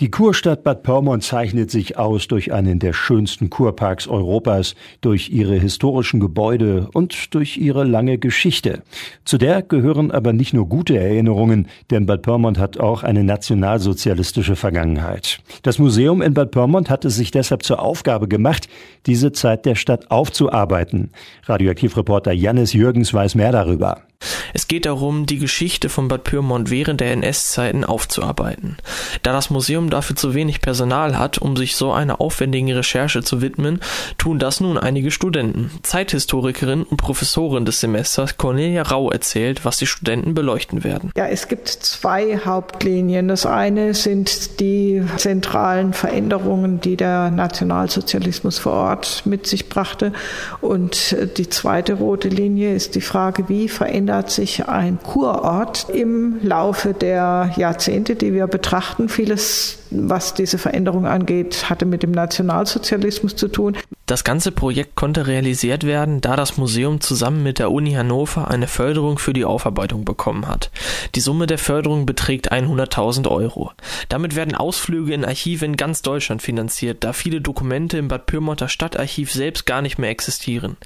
Die Kurstadt Bad Pyrmont zeichnet sich aus durch einen der schönsten Kurparks Europas, durch ihre historischen Gebäude und durch ihre lange Geschichte. Zu der gehören aber nicht nur gute Erinnerungen, denn Bad Pyrmont hat auch eine nationalsozialistische Vergangenheit. Das Museum in Bad Pyrmont hat es sich deshalb zur Aufgabe gemacht, diese Zeit der Stadt aufzuarbeiten. Radioaktivreporter Jannis Jürgens weiß mehr darüber. Es geht darum, die Geschichte von Bad Pyrmont während der NS-Zeiten aufzuarbeiten. Da das Museum dafür zu wenig Personal hat, um sich so einer aufwendigen Recherche zu widmen, tun das nun einige Studenten. Zeithistorikerin und Professorin des Semesters Cornelia Rau erzählt, was die Studenten beleuchten werden. Ja, es gibt zwei Hauptlinien. Das eine sind die zentralen Veränderungen, die der Nationalsozialismus vor Ort mit sich brachte. Und die zweite rote Linie ist die Frage, wie verändert verändert sich ein Kurort im Laufe der Jahrzehnte, die wir betrachten. Vieles was diese Veränderung angeht, hatte mit dem Nationalsozialismus zu tun. Das ganze Projekt konnte realisiert werden, da das Museum zusammen mit der Uni Hannover eine Förderung für die Aufarbeitung bekommen hat. Die Summe der Förderung beträgt 100.000 Euro. Damit werden Ausflüge in Archive in ganz Deutschland finanziert, da viele Dokumente im Bad Pyrmonter Stadtarchiv selbst gar nicht mehr existieren.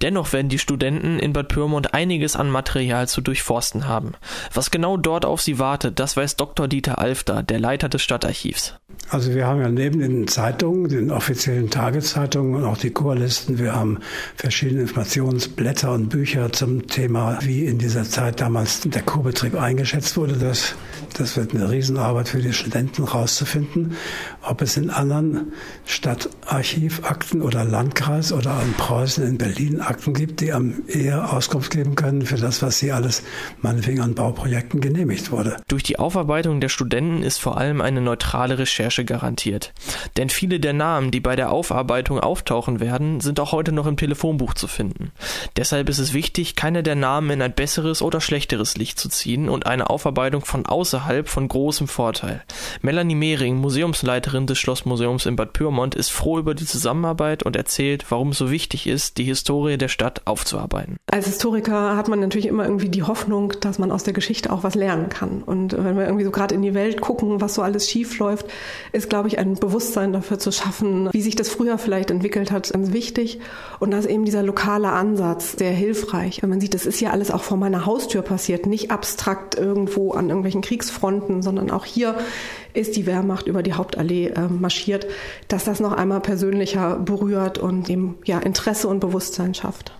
Dennoch werden die Studenten in Bad Pyrmont einiges an Material zu durchforsten haben. Was genau dort auf sie wartet, das weiß Dr. Dieter Alfter, der Leiter des Stadtarchivs. Chiefs. Also wir haben ja neben den Zeitungen, den offiziellen Tageszeitungen und auch die Chorlisten, wir haben verschiedene Informationsblätter und Bücher zum Thema, wie in dieser Zeit damals der Kurbetrieb eingeschätzt wurde. Das, das wird eine Riesenarbeit für die Studenten rauszufinden, ob es in anderen Stadtarchivakten oder Landkreis oder in Preußen, in Berlin Akten gibt, die am eher Auskunft geben können für das, was hier alles meinetwegen an Bauprojekten genehmigt wurde. Durch die Aufarbeitung der Studenten ist vor allem eine neutrale Recherche Recherche garantiert. Denn viele der Namen, die bei der Aufarbeitung auftauchen werden, sind auch heute noch im Telefonbuch zu finden. Deshalb ist es wichtig, keine der Namen in ein besseres oder schlechteres Licht zu ziehen und eine Aufarbeitung von außerhalb von großem Vorteil. Melanie Mehring, Museumsleiterin des Schlossmuseums in Bad Pyrmont, ist froh über die Zusammenarbeit und erzählt, warum es so wichtig ist, die Historie der Stadt aufzuarbeiten. Als Historiker hat man natürlich immer irgendwie die Hoffnung, dass man aus der Geschichte auch was lernen kann. Und wenn wir irgendwie so gerade in die Welt gucken, was so alles schief läuft, ist, glaube ich, ein Bewusstsein dafür zu schaffen, wie sich das früher vielleicht entwickelt hat, ganz wichtig. Und da ist eben dieser lokale Ansatz sehr hilfreich. Wenn man sieht, das ist ja alles auch vor meiner Haustür passiert, nicht abstrakt irgendwo an irgendwelchen Kriegsfronten, sondern auch hier ist die Wehrmacht über die Hauptallee äh, marschiert, dass das noch einmal persönlicher berührt und eben ja Interesse und Bewusstsein schafft.